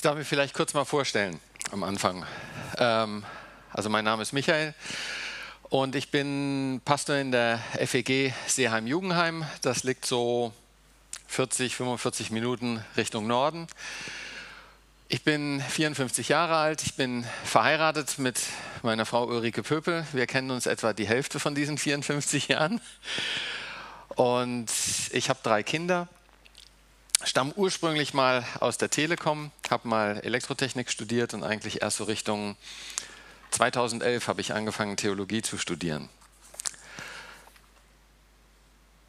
Ich darf mich vielleicht kurz mal vorstellen am Anfang. Ähm, also mein Name ist Michael und ich bin Pastor in der FEG Seeheim-Jugendheim. Das liegt so 40, 45 Minuten Richtung Norden. Ich bin 54 Jahre alt, ich bin verheiratet mit meiner Frau Ulrike Pöpel. Wir kennen uns etwa die Hälfte von diesen 54 Jahren. Und ich habe drei Kinder stamme ursprünglich mal aus der Telekom, habe mal Elektrotechnik studiert und eigentlich erst so Richtung 2011 habe ich angefangen, Theologie zu studieren.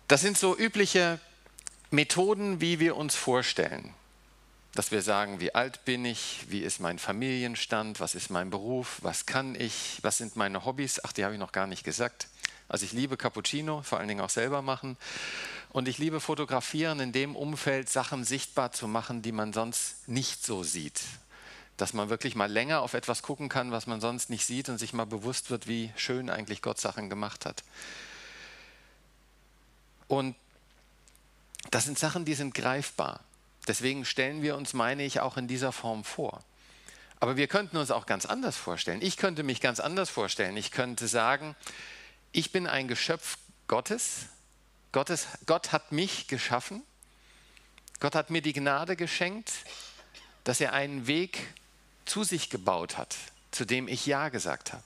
Das sind so übliche Methoden, wie wir uns vorstellen. Dass wir sagen, wie alt bin ich, wie ist mein Familienstand, was ist mein Beruf, was kann ich, was sind meine Hobbys. Ach, die habe ich noch gar nicht gesagt. Also ich liebe Cappuccino, vor allen Dingen auch selber machen. Und ich liebe fotografieren in dem Umfeld, Sachen sichtbar zu machen, die man sonst nicht so sieht. Dass man wirklich mal länger auf etwas gucken kann, was man sonst nicht sieht und sich mal bewusst wird, wie schön eigentlich Gott Sachen gemacht hat. Und das sind Sachen, die sind greifbar. Deswegen stellen wir uns, meine ich, auch in dieser Form vor. Aber wir könnten uns auch ganz anders vorstellen. Ich könnte mich ganz anders vorstellen. Ich könnte sagen, ich bin ein Geschöpf Gottes, Gottes, Gott hat mich geschaffen. Gott hat mir die Gnade geschenkt, dass er einen Weg zu sich gebaut hat, zu dem ich Ja gesagt habe.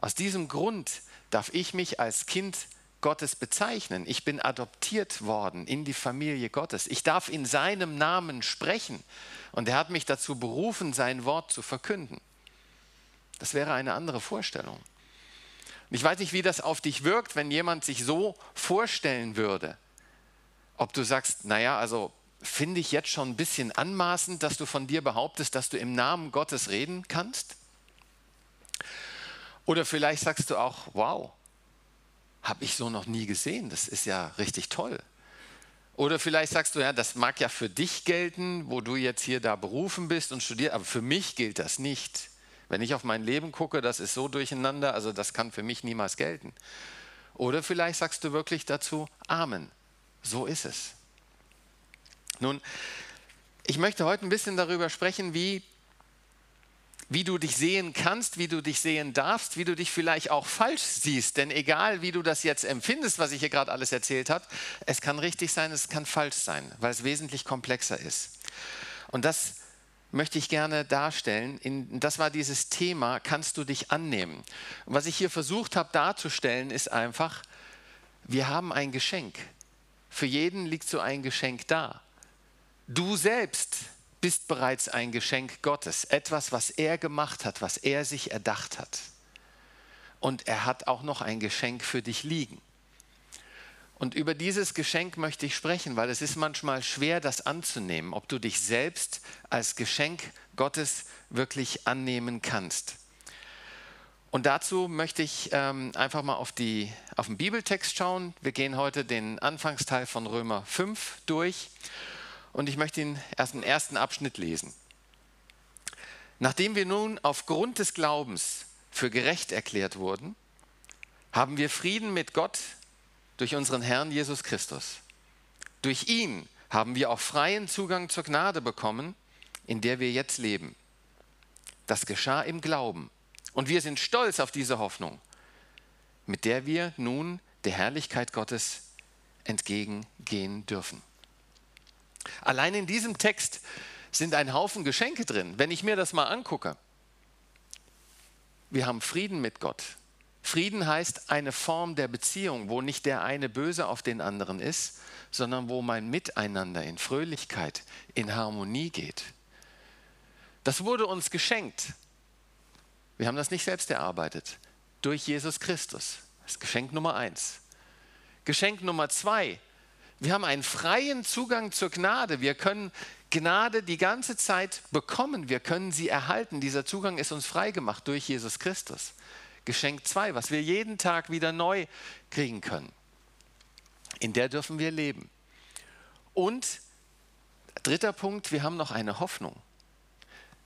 Aus diesem Grund darf ich mich als Kind Gottes bezeichnen. Ich bin adoptiert worden in die Familie Gottes. Ich darf in seinem Namen sprechen. Und er hat mich dazu berufen, sein Wort zu verkünden. Das wäre eine andere Vorstellung. Ich weiß nicht, wie das auf dich wirkt, wenn jemand sich so vorstellen würde. Ob du sagst, naja, also finde ich jetzt schon ein bisschen anmaßend, dass du von dir behauptest, dass du im Namen Gottes reden kannst? Oder vielleicht sagst du auch, wow, habe ich so noch nie gesehen, das ist ja richtig toll. Oder vielleicht sagst du, ja, das mag ja für dich gelten, wo du jetzt hier da berufen bist und studierst, aber für mich gilt das nicht. Wenn ich auf mein Leben gucke, das ist so durcheinander, also das kann für mich niemals gelten. Oder vielleicht sagst du wirklich dazu, Amen. So ist es. Nun, ich möchte heute ein bisschen darüber sprechen, wie, wie du dich sehen kannst, wie du dich sehen darfst, wie du dich vielleicht auch falsch siehst. Denn egal, wie du das jetzt empfindest, was ich hier gerade alles erzählt habe, es kann richtig sein, es kann falsch sein, weil es wesentlich komplexer ist. Und das möchte ich gerne darstellen. In, das war dieses Thema, kannst du dich annehmen? Was ich hier versucht habe darzustellen, ist einfach, wir haben ein Geschenk. Für jeden liegt so ein Geschenk da. Du selbst bist bereits ein Geschenk Gottes, etwas, was er gemacht hat, was er sich erdacht hat. Und er hat auch noch ein Geschenk für dich liegen. Und über dieses Geschenk möchte ich sprechen, weil es ist manchmal schwer, das anzunehmen, ob du dich selbst als Geschenk Gottes wirklich annehmen kannst. Und dazu möchte ich ähm, einfach mal auf, die, auf den Bibeltext schauen. Wir gehen heute den Anfangsteil von Römer 5 durch und ich möchte ihn erst den ersten Abschnitt lesen. Nachdem wir nun aufgrund des Glaubens für gerecht erklärt wurden, haben wir Frieden mit Gott durch unseren Herrn Jesus Christus. Durch ihn haben wir auch freien Zugang zur Gnade bekommen, in der wir jetzt leben. Das geschah im Glauben. Und wir sind stolz auf diese Hoffnung, mit der wir nun der Herrlichkeit Gottes entgegengehen dürfen. Allein in diesem Text sind ein Haufen Geschenke drin. Wenn ich mir das mal angucke, wir haben Frieden mit Gott. Frieden heißt eine Form der Beziehung, wo nicht der eine böse auf den anderen ist, sondern wo mein Miteinander in Fröhlichkeit, in Harmonie geht. Das wurde uns geschenkt. Wir haben das nicht selbst erarbeitet. Durch Jesus Christus. Das ist Geschenk Nummer eins. Geschenk Nummer zwei. Wir haben einen freien Zugang zur Gnade. Wir können Gnade die ganze Zeit bekommen. Wir können sie erhalten. Dieser Zugang ist uns freigemacht durch Jesus Christus. Geschenk 2, was wir jeden Tag wieder neu kriegen können. In der dürfen wir leben. Und dritter Punkt, wir haben noch eine Hoffnung,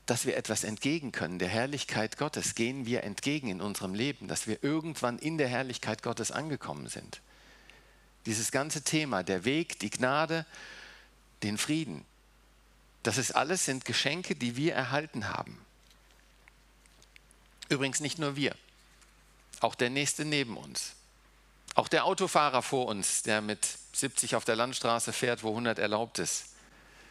dass wir etwas entgegen können. Der Herrlichkeit Gottes gehen wir entgegen in unserem Leben, dass wir irgendwann in der Herrlichkeit Gottes angekommen sind. Dieses ganze Thema, der Weg, die Gnade, den Frieden, Das ist alles sind Geschenke, die wir erhalten haben. Übrigens nicht nur wir, auch der Nächste neben uns. Auch der Autofahrer vor uns, der mit 70 auf der Landstraße fährt, wo 100 erlaubt ist.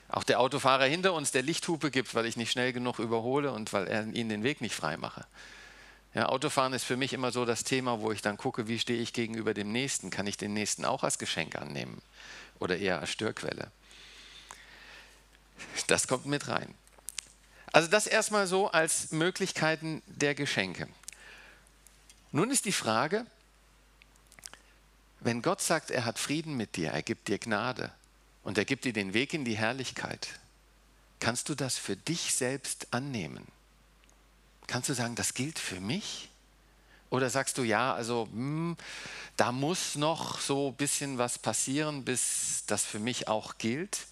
Auch der Autofahrer hinter uns, der Lichthupe gibt, weil ich nicht schnell genug überhole und weil er ihnen den Weg nicht frei mache. Ja, Autofahren ist für mich immer so das Thema, wo ich dann gucke, wie stehe ich gegenüber dem Nächsten? Kann ich den Nächsten auch als Geschenk annehmen oder eher als Störquelle? Das kommt mit rein. Also das erstmal so als Möglichkeiten der Geschenke. Nun ist die Frage, wenn Gott sagt, er hat Frieden mit dir, er gibt dir Gnade und er gibt dir den Weg in die Herrlichkeit, kannst du das für dich selbst annehmen? Kannst du sagen, das gilt für mich? Oder sagst du, ja, also hm, da muss noch so ein bisschen was passieren, bis das für mich auch gilt?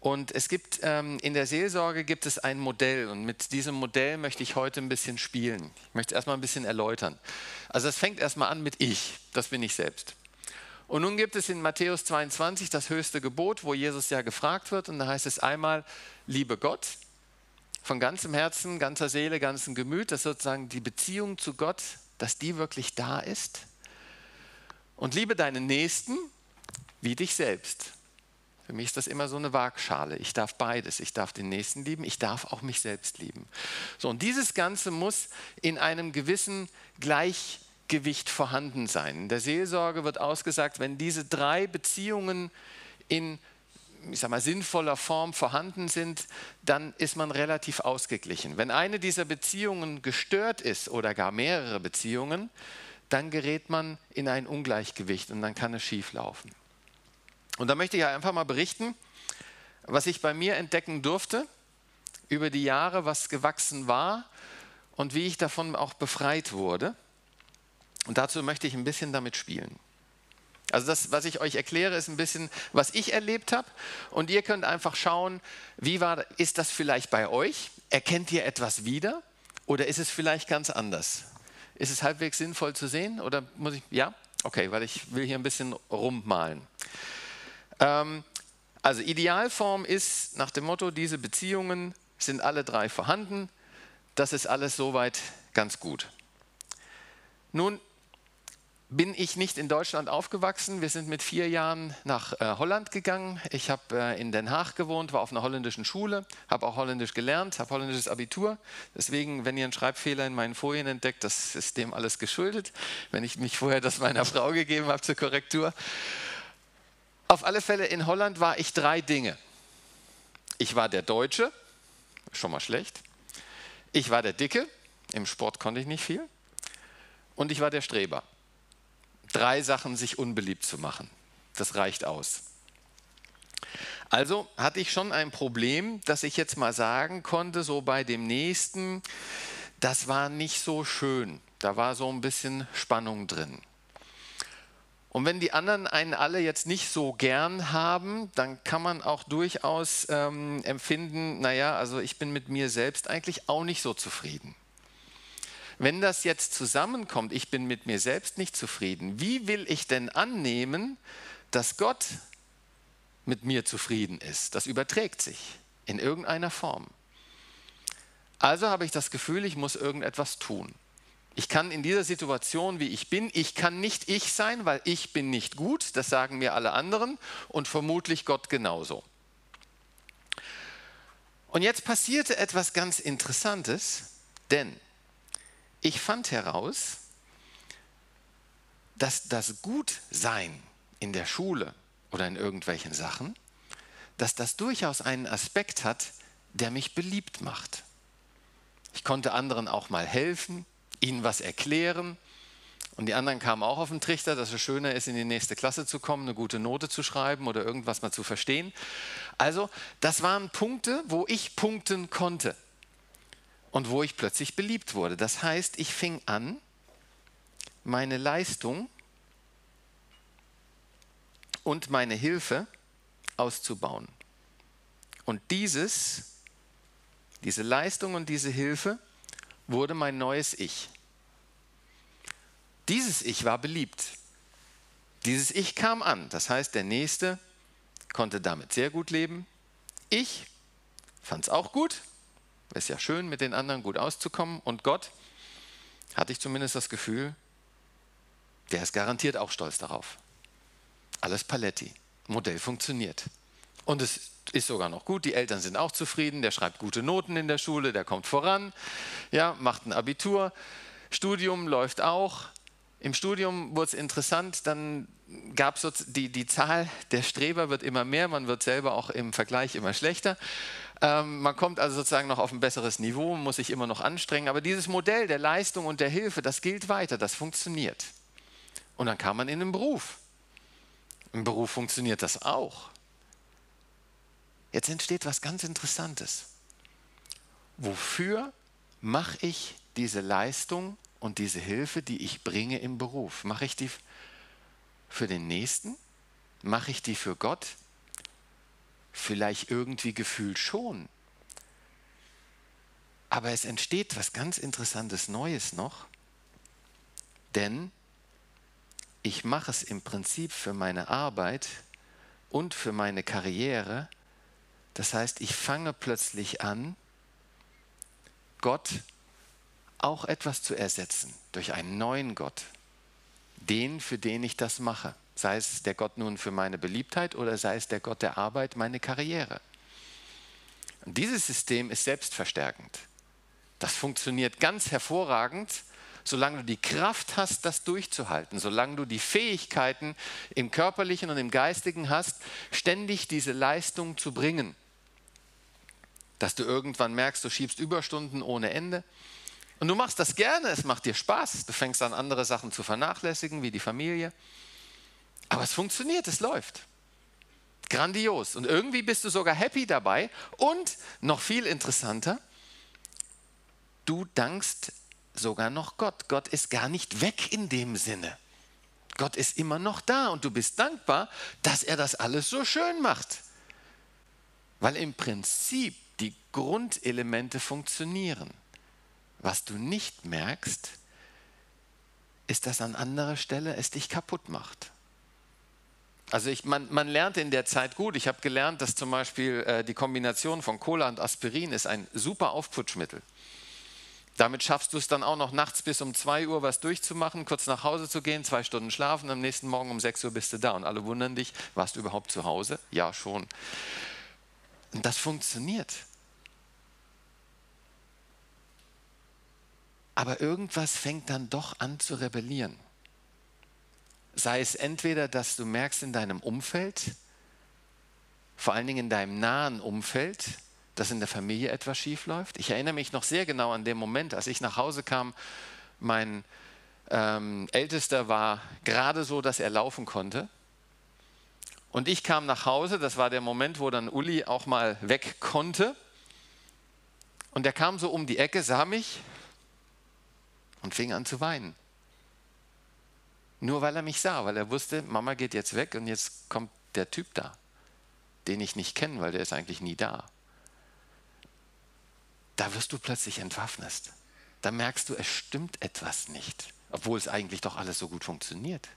Und es gibt ähm, in der Seelsorge gibt es ein Modell und mit diesem Modell möchte ich heute ein bisschen spielen. Ich möchte es erstmal ein bisschen erläutern. Also es fängt erstmal an mit ich, das bin ich selbst. Und nun gibt es in Matthäus 22 das höchste Gebot, wo Jesus ja gefragt wird und da heißt es einmal, liebe Gott von ganzem Herzen, ganzer Seele, ganzem Gemüt, dass sozusagen die Beziehung zu Gott, dass die wirklich da ist. Und liebe deinen Nächsten wie dich selbst. Für mich ist das immer so eine Waagschale. Ich darf beides. Ich darf den Nächsten lieben, ich darf auch mich selbst lieben. So, und dieses Ganze muss in einem gewissen Gleichgewicht vorhanden sein. In der Seelsorge wird ausgesagt, wenn diese drei Beziehungen in ich sag mal, sinnvoller Form vorhanden sind, dann ist man relativ ausgeglichen. Wenn eine dieser Beziehungen gestört ist oder gar mehrere Beziehungen, dann gerät man in ein Ungleichgewicht und dann kann es schief laufen. Und da möchte ich einfach mal berichten, was ich bei mir entdecken durfte über die Jahre, was gewachsen war und wie ich davon auch befreit wurde. Und dazu möchte ich ein bisschen damit spielen. Also das, was ich euch erkläre, ist ein bisschen, was ich erlebt habe. Und ihr könnt einfach schauen, wie war, ist das vielleicht bei euch? Erkennt ihr etwas wieder? Oder ist es vielleicht ganz anders? Ist es halbwegs sinnvoll zu sehen? Oder muss ich, ja? Okay, weil ich will hier ein bisschen rummalen. Ähm, also Idealform ist nach dem Motto, diese Beziehungen sind alle drei vorhanden. Das ist alles soweit ganz gut. Nun bin ich nicht in Deutschland aufgewachsen. Wir sind mit vier Jahren nach äh, Holland gegangen. Ich habe äh, in Den Haag gewohnt, war auf einer holländischen Schule, habe auch Holländisch gelernt, habe holländisches Abitur. Deswegen, wenn ihr einen Schreibfehler in meinen Folien entdeckt, das ist dem alles geschuldet. Wenn ich mich vorher das meiner Frau gegeben habe zur Korrektur. Auf alle Fälle in Holland war ich drei Dinge. Ich war der Deutsche, schon mal schlecht. Ich war der Dicke, im Sport konnte ich nicht viel. Und ich war der Streber. Drei Sachen, sich unbeliebt zu machen. Das reicht aus. Also hatte ich schon ein Problem, dass ich jetzt mal sagen konnte, so bei dem nächsten, das war nicht so schön. Da war so ein bisschen Spannung drin. Und wenn die anderen einen alle jetzt nicht so gern haben, dann kann man auch durchaus ähm, empfinden, naja, also ich bin mit mir selbst eigentlich auch nicht so zufrieden. Wenn das jetzt zusammenkommt, ich bin mit mir selbst nicht zufrieden, wie will ich denn annehmen, dass Gott mit mir zufrieden ist? Das überträgt sich in irgendeiner Form. Also habe ich das Gefühl, ich muss irgendetwas tun. Ich kann in dieser Situation, wie ich bin, ich kann nicht ich sein, weil ich bin nicht gut, das sagen mir alle anderen und vermutlich Gott genauso. Und jetzt passierte etwas ganz Interessantes, denn ich fand heraus, dass das Gutsein in der Schule oder in irgendwelchen Sachen, dass das durchaus einen Aspekt hat, der mich beliebt macht. Ich konnte anderen auch mal helfen, ihnen was erklären. Und die anderen kamen auch auf den Trichter, dass es schöner ist, in die nächste Klasse zu kommen, eine gute Note zu schreiben oder irgendwas mal zu verstehen. Also, das waren Punkte, wo ich punkten konnte und wo ich plötzlich beliebt wurde. Das heißt, ich fing an, meine Leistung und meine Hilfe auszubauen. Und dieses, diese Leistung und diese Hilfe wurde mein neues Ich. Dieses Ich war beliebt. Dieses Ich kam an. Das heißt, der Nächste konnte damit sehr gut leben. Ich fand es auch gut. Ist ja schön, mit den anderen gut auszukommen. Und Gott, hatte ich zumindest das Gefühl, der ist garantiert auch stolz darauf. Alles Paletti. Modell funktioniert. Und es ist sogar noch gut, die Eltern sind auch zufrieden, der schreibt gute Noten in der Schule, der kommt voran, ja, macht ein Abitur, Studium läuft auch. Im Studium wurde es interessant, dann gab es die, die Zahl der Streber wird immer mehr, man wird selber auch im Vergleich immer schlechter. Ähm, man kommt also sozusagen noch auf ein besseres Niveau, muss sich immer noch anstrengen, aber dieses Modell der Leistung und der Hilfe, das gilt weiter, das funktioniert. Und dann kam man in den Beruf. Im Beruf funktioniert das auch. Jetzt entsteht was ganz Interessantes. Wofür mache ich diese Leistung und diese Hilfe, die ich bringe im Beruf? Mache ich die für den Nächsten? Mache ich die für Gott? Vielleicht irgendwie gefühlt schon. Aber es entsteht was ganz Interessantes Neues noch, denn ich mache es im Prinzip für meine Arbeit und für meine Karriere. Das heißt, ich fange plötzlich an, Gott auch etwas zu ersetzen durch einen neuen Gott, den, für den ich das mache. Sei es der Gott nun für meine Beliebtheit oder sei es der Gott der Arbeit, meine Karriere. Und dieses System ist selbstverstärkend. Das funktioniert ganz hervorragend, solange du die Kraft hast, das durchzuhalten, solange du die Fähigkeiten im körperlichen und im geistigen hast, ständig diese Leistung zu bringen. Dass du irgendwann merkst, du schiebst Überstunden ohne Ende. Und du machst das gerne, es macht dir Spaß. Du fängst an, andere Sachen zu vernachlässigen, wie die Familie. Aber es funktioniert, es läuft. Grandios. Und irgendwie bist du sogar happy dabei. Und noch viel interessanter, du dankst sogar noch Gott. Gott ist gar nicht weg in dem Sinne. Gott ist immer noch da und du bist dankbar, dass er das alles so schön macht. Weil im Prinzip Grundelemente funktionieren. Was du nicht merkst, ist, dass an anderer Stelle es dich kaputt macht. Also ich, man, man lernt in der Zeit gut. Ich habe gelernt, dass zum Beispiel äh, die Kombination von Cola und Aspirin ist ein super Aufputschmittel. Damit schaffst du es dann auch noch nachts bis um 2 Uhr was durchzumachen, kurz nach Hause zu gehen, zwei Stunden schlafen, am nächsten Morgen um 6 Uhr bist du da. Und alle wundern dich, warst du überhaupt zu Hause? Ja, schon. Und das funktioniert. Aber irgendwas fängt dann doch an zu rebellieren. Sei es entweder, dass du merkst in deinem Umfeld, vor allen Dingen in deinem nahen Umfeld, dass in der Familie etwas schief läuft. Ich erinnere mich noch sehr genau an den Moment, als ich nach Hause kam. Mein ähm, Ältester war gerade so, dass er laufen konnte. Und ich kam nach Hause, das war der Moment, wo dann Uli auch mal weg konnte. Und er kam so um die Ecke, sah mich und fing an zu weinen. Nur weil er mich sah, weil er wusste, Mama geht jetzt weg und jetzt kommt der Typ da, den ich nicht kenne, weil der ist eigentlich nie da. Da wirst du plötzlich entwaffnet. Da merkst du, es stimmt etwas nicht, obwohl es eigentlich doch alles so gut funktioniert.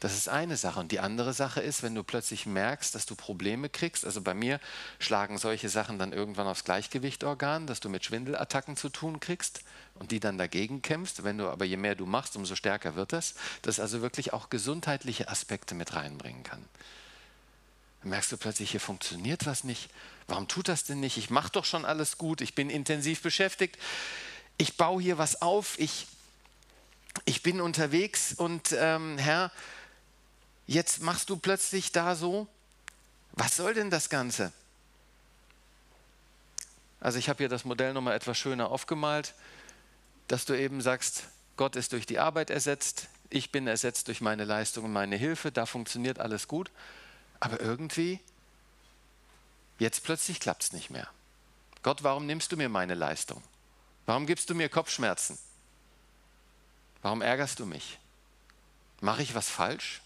Das ist eine Sache. Und die andere Sache ist, wenn du plötzlich merkst, dass du Probleme kriegst. Also bei mir schlagen solche Sachen dann irgendwann aufs Gleichgewichtorgan, dass du mit Schwindelattacken zu tun kriegst und die dann dagegen kämpfst. Wenn du aber je mehr du machst, umso stärker wird das. Das also wirklich auch gesundheitliche Aspekte mit reinbringen kann. Dann merkst du plötzlich, hier funktioniert was nicht. Warum tut das denn nicht? Ich mache doch schon alles gut. Ich bin intensiv beschäftigt. Ich baue hier was auf. Ich, ich bin unterwegs und ähm, Herr, jetzt machst du plötzlich da so, was soll denn das Ganze? Also ich habe hier das Modell nochmal etwas schöner aufgemalt, dass du eben sagst, Gott ist durch die Arbeit ersetzt, ich bin ersetzt durch meine Leistung und meine Hilfe, da funktioniert alles gut, aber irgendwie, jetzt plötzlich klappt es nicht mehr. Gott, warum nimmst du mir meine Leistung? Warum gibst du mir Kopfschmerzen? Warum ärgerst du mich? Mache ich was falsch?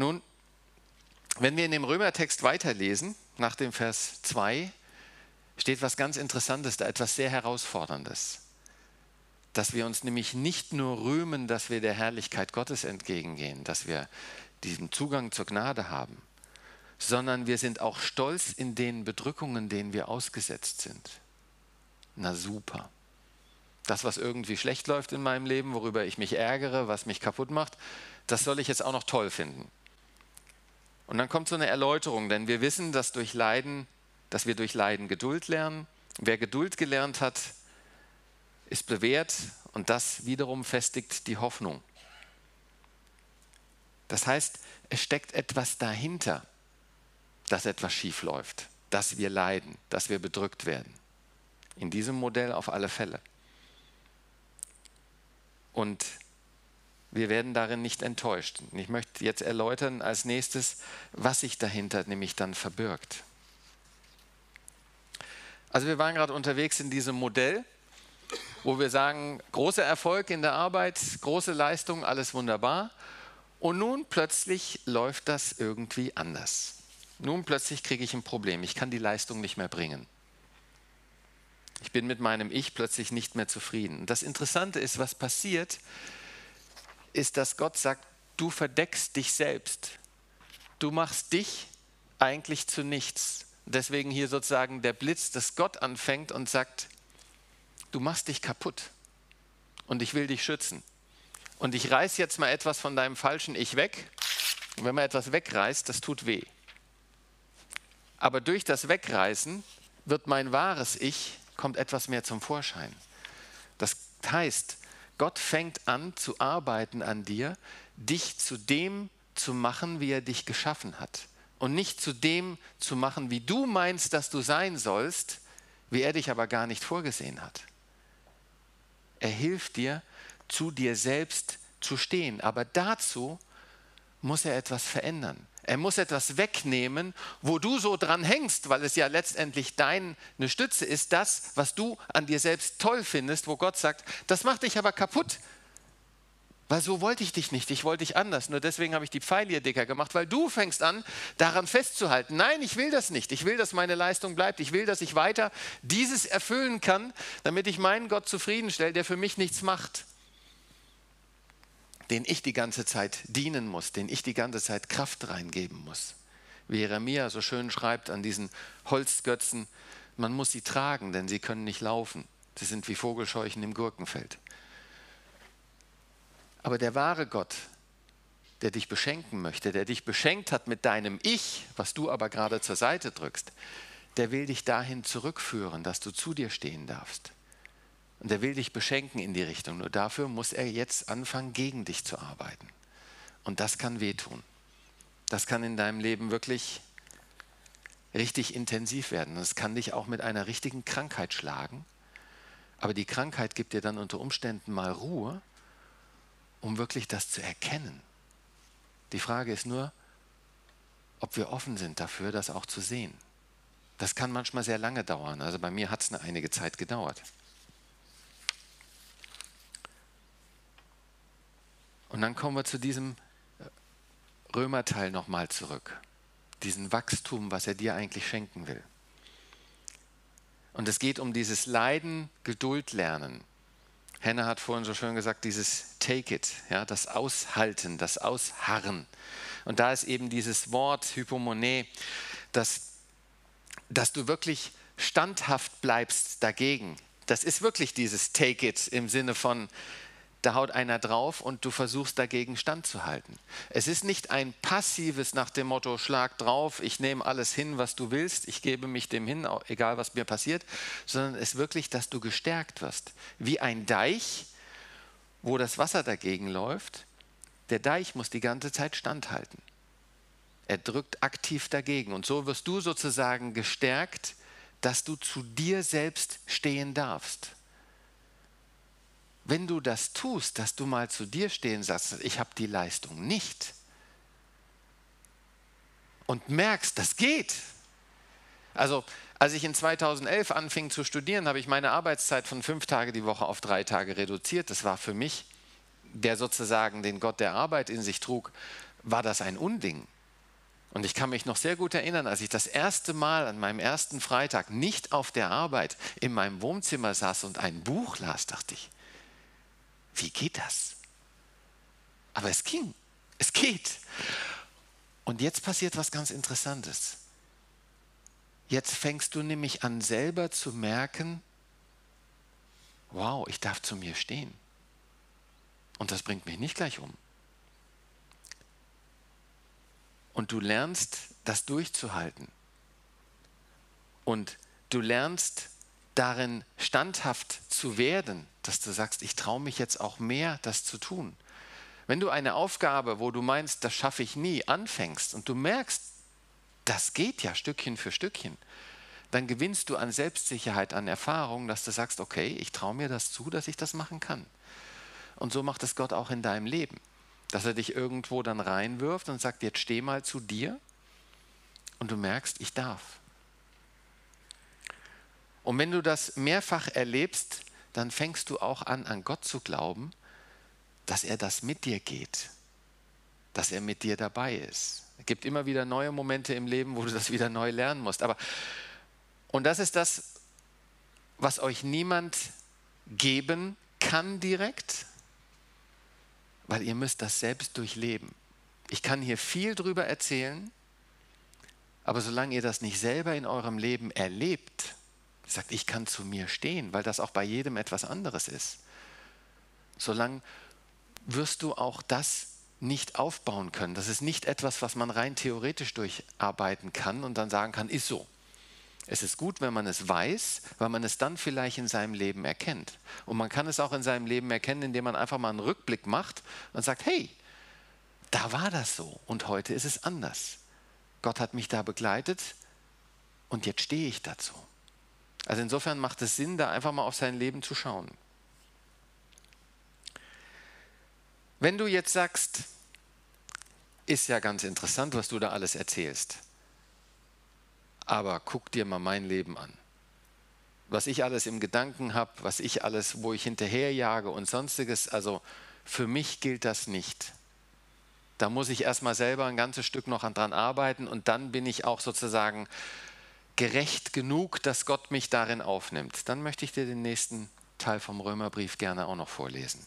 Nun, wenn wir in dem Römertext weiterlesen, nach dem Vers 2, steht was ganz Interessantes, da etwas sehr Herausforderndes. Dass wir uns nämlich nicht nur rühmen, dass wir der Herrlichkeit Gottes entgegengehen, dass wir diesen Zugang zur Gnade haben, sondern wir sind auch stolz in den Bedrückungen, denen wir ausgesetzt sind. Na super. Das, was irgendwie schlecht läuft in meinem Leben, worüber ich mich ärgere, was mich kaputt macht, das soll ich jetzt auch noch toll finden. Und dann kommt so eine Erläuterung, denn wir wissen, dass durch Leiden, dass wir durch Leiden Geduld lernen. Wer Geduld gelernt hat, ist bewährt und das wiederum festigt die Hoffnung. Das heißt, es steckt etwas dahinter, dass etwas schief läuft, dass wir leiden, dass wir bedrückt werden. In diesem Modell auf alle Fälle. Und wir werden darin nicht enttäuscht. Ich möchte jetzt erläutern als nächstes, was sich dahinter nämlich dann verbirgt. Also wir waren gerade unterwegs in diesem Modell, wo wir sagen, großer Erfolg in der Arbeit, große Leistung, alles wunderbar. Und nun plötzlich läuft das irgendwie anders. Nun plötzlich kriege ich ein Problem. Ich kann die Leistung nicht mehr bringen. Ich bin mit meinem Ich plötzlich nicht mehr zufrieden. Das Interessante ist, was passiert, ist, dass Gott sagt, du verdeckst dich selbst. Du machst dich eigentlich zu nichts. Deswegen hier sozusagen der Blitz, dass Gott anfängt und sagt, du machst dich kaputt und ich will dich schützen. Und ich reiß jetzt mal etwas von deinem falschen Ich weg. Und wenn man etwas wegreißt, das tut weh. Aber durch das Wegreißen wird mein wahres Ich, kommt etwas mehr zum Vorschein. Das heißt, Gott fängt an zu arbeiten an dir, dich zu dem zu machen, wie er dich geschaffen hat. Und nicht zu dem zu machen, wie du meinst, dass du sein sollst, wie er dich aber gar nicht vorgesehen hat. Er hilft dir, zu dir selbst zu stehen. Aber dazu muss er etwas verändern. Er muss etwas wegnehmen, wo du so dran hängst, weil es ja letztendlich deine Stütze ist, das, was du an dir selbst toll findest, wo Gott sagt, das macht dich aber kaputt. Weil so wollte ich dich nicht, ich wollte dich anders. Nur deswegen habe ich die Pfeile hier dicker gemacht, weil du fängst an, daran festzuhalten. Nein, ich will das nicht. Ich will, dass meine Leistung bleibt. Ich will, dass ich weiter dieses erfüllen kann, damit ich meinen Gott zufriedenstelle, der für mich nichts macht den ich die ganze Zeit dienen muss, den ich die ganze Zeit Kraft reingeben muss. Wie Jeremia so schön schreibt an diesen Holzgötzen, man muss sie tragen, denn sie können nicht laufen. Sie sind wie Vogelscheuchen im Gurkenfeld. Aber der wahre Gott, der dich beschenken möchte, der dich beschenkt hat mit deinem Ich, was du aber gerade zur Seite drückst, der will dich dahin zurückführen, dass du zu dir stehen darfst. Und er will dich beschenken in die Richtung. Nur dafür muss er jetzt anfangen, gegen dich zu arbeiten. Und das kann wehtun. Das kann in deinem Leben wirklich richtig intensiv werden. Es kann dich auch mit einer richtigen Krankheit schlagen. Aber die Krankheit gibt dir dann unter Umständen mal Ruhe, um wirklich das zu erkennen. Die Frage ist nur, ob wir offen sind dafür, das auch zu sehen. Das kann manchmal sehr lange dauern. Also bei mir hat es eine einige Zeit gedauert. Und dann kommen wir zu diesem äh, Römerteil nochmal zurück. Diesen Wachstum, was er dir eigentlich schenken will. Und es geht um dieses Leiden, Geduld lernen. Henne hat vorhin so schön gesagt, dieses Take it, ja, das Aushalten, das Ausharren. Und da ist eben dieses Wort Hypomone, dass, dass du wirklich standhaft bleibst dagegen. Das ist wirklich dieses Take it im Sinne von, da haut einer drauf und du versuchst dagegen standzuhalten. Es ist nicht ein passives nach dem Motto, schlag drauf, ich nehme alles hin, was du willst, ich gebe mich dem hin, egal was mir passiert, sondern es ist wirklich, dass du gestärkt wirst. Wie ein Deich, wo das Wasser dagegen läuft, der Deich muss die ganze Zeit standhalten. Er drückt aktiv dagegen und so wirst du sozusagen gestärkt, dass du zu dir selbst stehen darfst wenn du das tust, dass du mal zu dir stehen sagst, ich habe die Leistung nicht und merkst, das geht. Also als ich in 2011 anfing zu studieren, habe ich meine Arbeitszeit von fünf Tage die Woche auf drei Tage reduziert. Das war für mich, der sozusagen den Gott der Arbeit in sich trug, war das ein Unding. Und ich kann mich noch sehr gut erinnern, als ich das erste Mal an meinem ersten Freitag nicht auf der Arbeit in meinem Wohnzimmer saß und ein Buch las, dachte ich, wie geht das? Aber es ging. Es geht. Und jetzt passiert was ganz Interessantes. Jetzt fängst du nämlich an selber zu merken, wow, ich darf zu mir stehen. Und das bringt mich nicht gleich um. Und du lernst, das durchzuhalten. Und du lernst darin standhaft zu werden, dass du sagst, ich traue mich jetzt auch mehr, das zu tun. Wenn du eine Aufgabe, wo du meinst, das schaffe ich nie, anfängst und du merkst, das geht ja Stückchen für Stückchen, dann gewinnst du an Selbstsicherheit, an Erfahrung, dass du sagst, okay, ich traue mir das zu, dass ich das machen kann. Und so macht es Gott auch in deinem Leben, dass er dich irgendwo dann reinwirft und sagt, jetzt steh mal zu dir und du merkst, ich darf. Und wenn du das mehrfach erlebst, dann fängst du auch an, an Gott zu glauben, dass er das mit dir geht, dass er mit dir dabei ist. Es gibt immer wieder neue Momente im Leben, wo du das wieder neu lernen musst. Aber und das ist das, was euch niemand geben kann direkt, weil ihr müsst das selbst durchleben. Ich kann hier viel drüber erzählen, aber solange ihr das nicht selber in eurem Leben erlebt, sagt, ich kann zu mir stehen, weil das auch bei jedem etwas anderes ist, solange wirst du auch das nicht aufbauen können. Das ist nicht etwas, was man rein theoretisch durcharbeiten kann und dann sagen kann, ist so. Es ist gut, wenn man es weiß, weil man es dann vielleicht in seinem Leben erkennt. Und man kann es auch in seinem Leben erkennen, indem man einfach mal einen Rückblick macht und sagt, hey, da war das so und heute ist es anders. Gott hat mich da begleitet und jetzt stehe ich dazu. Also insofern macht es Sinn, da einfach mal auf sein Leben zu schauen. Wenn du jetzt sagst, ist ja ganz interessant, was du da alles erzählst, aber guck dir mal mein Leben an. Was ich alles im Gedanken habe, was ich alles, wo ich hinterherjage und sonstiges, also für mich gilt das nicht. Da muss ich erstmal selber ein ganzes Stück noch dran arbeiten und dann bin ich auch sozusagen gerecht genug, dass Gott mich darin aufnimmt. Dann möchte ich dir den nächsten Teil vom Römerbrief gerne auch noch vorlesen.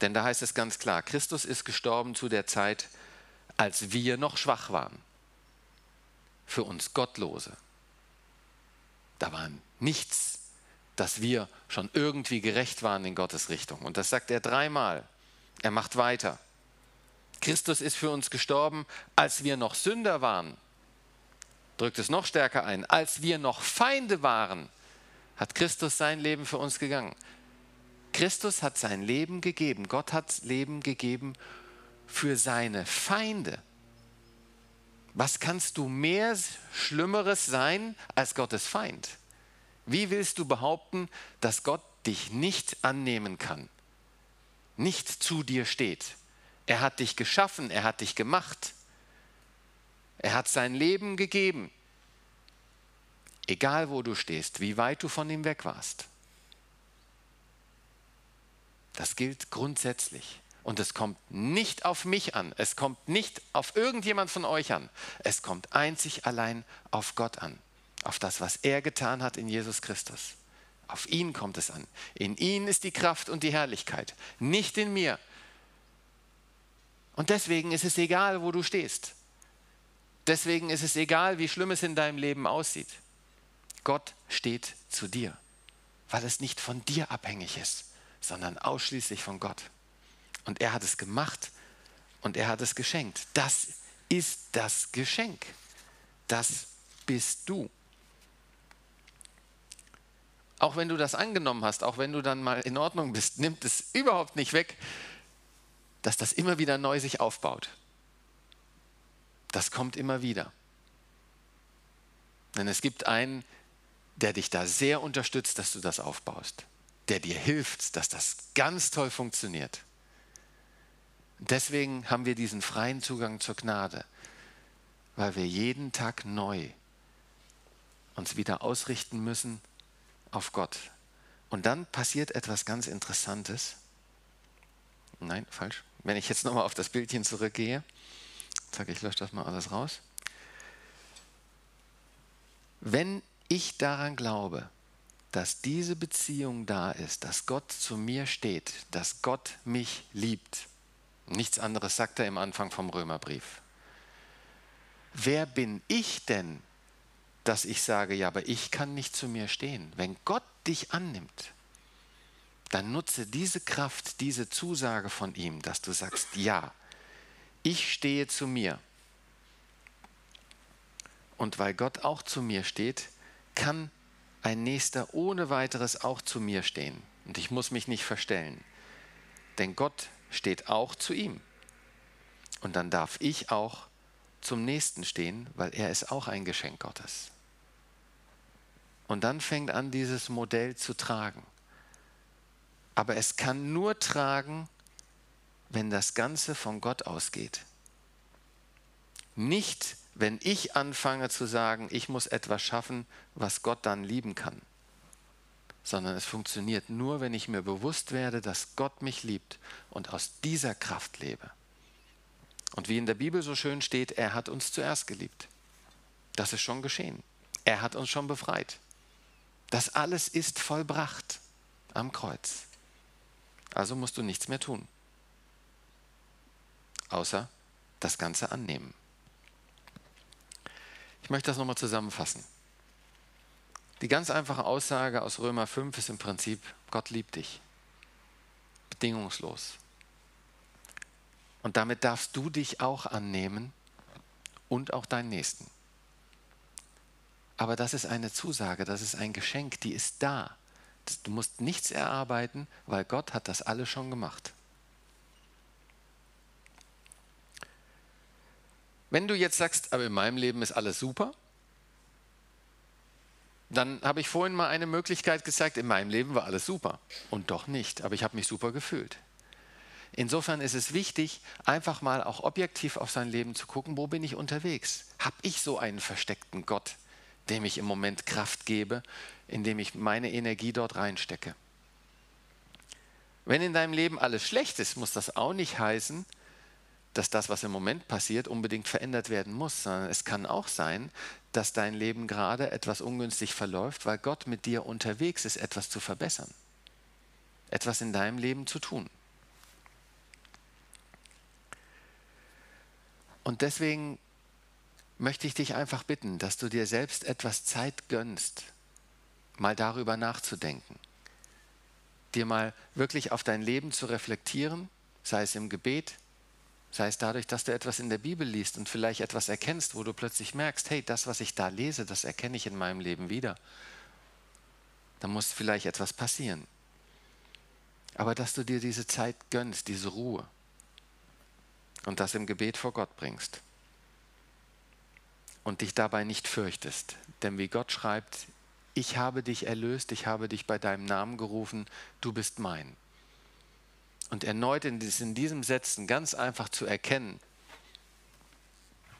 Denn da heißt es ganz klar, Christus ist gestorben zu der Zeit, als wir noch schwach waren. Für uns Gottlose. Da war nichts, dass wir schon irgendwie gerecht waren in Gottes Richtung. Und das sagt er dreimal. Er macht weiter. Christus ist für uns gestorben, als wir noch Sünder waren. Drückt es noch stärker ein. Als wir noch Feinde waren, hat Christus sein Leben für uns gegangen. Christus hat sein Leben gegeben. Gott hat Leben gegeben für seine Feinde. Was kannst du mehr Schlimmeres sein als Gottes Feind? Wie willst du behaupten, dass Gott dich nicht annehmen kann, nicht zu dir steht? Er hat dich geschaffen, er hat dich gemacht, er hat sein Leben gegeben, egal wo du stehst, wie weit du von ihm weg warst. Das gilt grundsätzlich. Und es kommt nicht auf mich an, es kommt nicht auf irgendjemand von euch an, es kommt einzig allein auf Gott an, auf das, was er getan hat in Jesus Christus. Auf ihn kommt es an. In ihn ist die Kraft und die Herrlichkeit, nicht in mir. Und deswegen ist es egal, wo du stehst. Deswegen ist es egal, wie schlimm es in deinem Leben aussieht. Gott steht zu dir, weil es nicht von dir abhängig ist sondern ausschließlich von Gott. Und er hat es gemacht und er hat es geschenkt. Das ist das Geschenk. Das bist du. Auch wenn du das angenommen hast, auch wenn du dann mal in Ordnung bist, nimmt es überhaupt nicht weg, dass das immer wieder neu sich aufbaut. Das kommt immer wieder. Denn es gibt einen, der dich da sehr unterstützt, dass du das aufbaust der dir hilft, dass das ganz toll funktioniert. Deswegen haben wir diesen freien Zugang zur Gnade, weil wir jeden Tag neu uns wieder ausrichten müssen auf Gott. Und dann passiert etwas ganz Interessantes. Nein, falsch. Wenn ich jetzt nochmal auf das Bildchen zurückgehe, zack, ich lösche das mal alles raus. Wenn ich daran glaube, dass diese Beziehung da ist, dass Gott zu mir steht, dass Gott mich liebt. Nichts anderes sagt er im Anfang vom Römerbrief. Wer bin ich denn, dass ich sage, ja, aber ich kann nicht zu mir stehen? Wenn Gott dich annimmt, dann nutze diese Kraft, diese Zusage von ihm, dass du sagst, ja, ich stehe zu mir. Und weil Gott auch zu mir steht, kann ein Nächster ohne weiteres auch zu mir stehen. Und ich muss mich nicht verstellen. Denn Gott steht auch zu ihm. Und dann darf ich auch zum Nächsten stehen, weil er ist auch ein Geschenk Gottes. Und dann fängt an, dieses Modell zu tragen. Aber es kann nur tragen, wenn das Ganze von Gott ausgeht. Nicht, wenn ich anfange zu sagen, ich muss etwas schaffen, was Gott dann lieben kann, sondern es funktioniert nur, wenn ich mir bewusst werde, dass Gott mich liebt und aus dieser Kraft lebe. Und wie in der Bibel so schön steht, er hat uns zuerst geliebt. Das ist schon geschehen. Er hat uns schon befreit. Das alles ist vollbracht am Kreuz. Also musst du nichts mehr tun, außer das Ganze annehmen. Ich möchte das nochmal zusammenfassen. Die ganz einfache Aussage aus Römer 5 ist im Prinzip, Gott liebt dich. Bedingungslos. Und damit darfst du dich auch annehmen und auch deinen Nächsten. Aber das ist eine Zusage, das ist ein Geschenk, die ist da. Du musst nichts erarbeiten, weil Gott hat das alles schon gemacht. Wenn du jetzt sagst, aber in meinem Leben ist alles super, dann habe ich vorhin mal eine Möglichkeit gezeigt, in meinem Leben war alles super. Und doch nicht, aber ich habe mich super gefühlt. Insofern ist es wichtig, einfach mal auch objektiv auf sein Leben zu gucken, wo bin ich unterwegs? Habe ich so einen versteckten Gott, dem ich im Moment Kraft gebe, indem ich meine Energie dort reinstecke? Wenn in deinem Leben alles schlecht ist, muss das auch nicht heißen, dass das, was im Moment passiert, unbedingt verändert werden muss, sondern es kann auch sein, dass dein Leben gerade etwas ungünstig verläuft, weil Gott mit dir unterwegs ist, etwas zu verbessern, etwas in deinem Leben zu tun. Und deswegen möchte ich dich einfach bitten, dass du dir selbst etwas Zeit gönnst, mal darüber nachzudenken, dir mal wirklich auf dein Leben zu reflektieren, sei es im Gebet, sei es dadurch, dass du etwas in der Bibel liest und vielleicht etwas erkennst, wo du plötzlich merkst, hey, das, was ich da lese, das erkenne ich in meinem Leben wieder. Da muss vielleicht etwas passieren. Aber dass du dir diese Zeit gönnst, diese Ruhe und das im Gebet vor Gott bringst und dich dabei nicht fürchtest. Denn wie Gott schreibt, ich habe dich erlöst, ich habe dich bei deinem Namen gerufen, du bist mein. Und erneut in diesem Sätzen ganz einfach zu erkennen,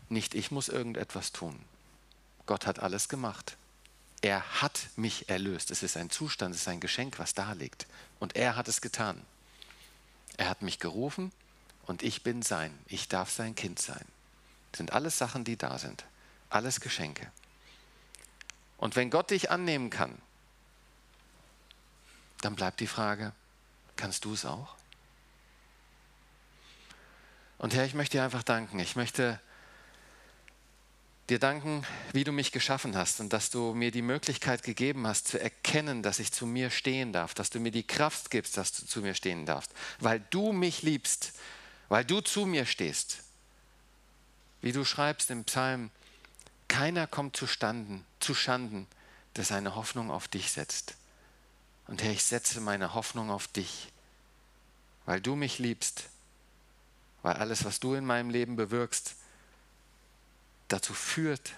nicht ich muss irgendetwas tun. Gott hat alles gemacht. Er hat mich erlöst. Es ist ein Zustand, es ist ein Geschenk, was da liegt. Und er hat es getan. Er hat mich gerufen und ich bin sein. Ich darf sein Kind sein. Das sind alles Sachen, die da sind. Alles Geschenke. Und wenn Gott dich annehmen kann, dann bleibt die Frage, kannst du es auch? Und Herr, ich möchte dir einfach danken. Ich möchte dir danken, wie du mich geschaffen hast und dass du mir die Möglichkeit gegeben hast zu erkennen, dass ich zu mir stehen darf, dass du mir die Kraft gibst, dass du zu mir stehen darfst, weil du mich liebst, weil du zu mir stehst. Wie du schreibst im Psalm, keiner kommt zu, Standen, zu Schanden, der seine Hoffnung auf dich setzt. Und Herr, ich setze meine Hoffnung auf dich, weil du mich liebst, weil alles, was du in meinem Leben bewirkst, dazu führt,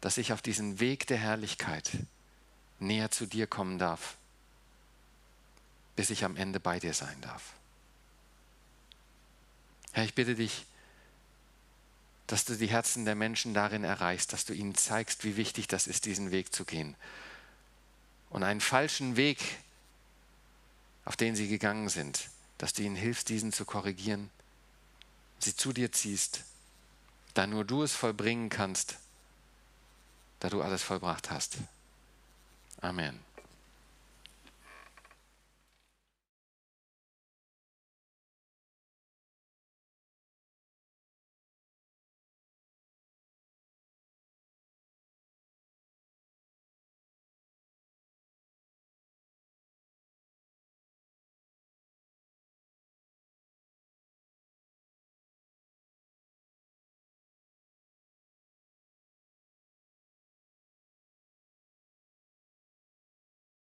dass ich auf diesen Weg der Herrlichkeit näher zu dir kommen darf, bis ich am Ende bei dir sein darf. Herr, ich bitte dich, dass du die Herzen der Menschen darin erreichst, dass du ihnen zeigst, wie wichtig das ist, diesen Weg zu gehen. Und einen falschen Weg, auf den sie gegangen sind, dass du ihnen hilfst, diesen zu korrigieren, sie zu dir ziehst, da nur du es vollbringen kannst, da du alles vollbracht hast. Amen.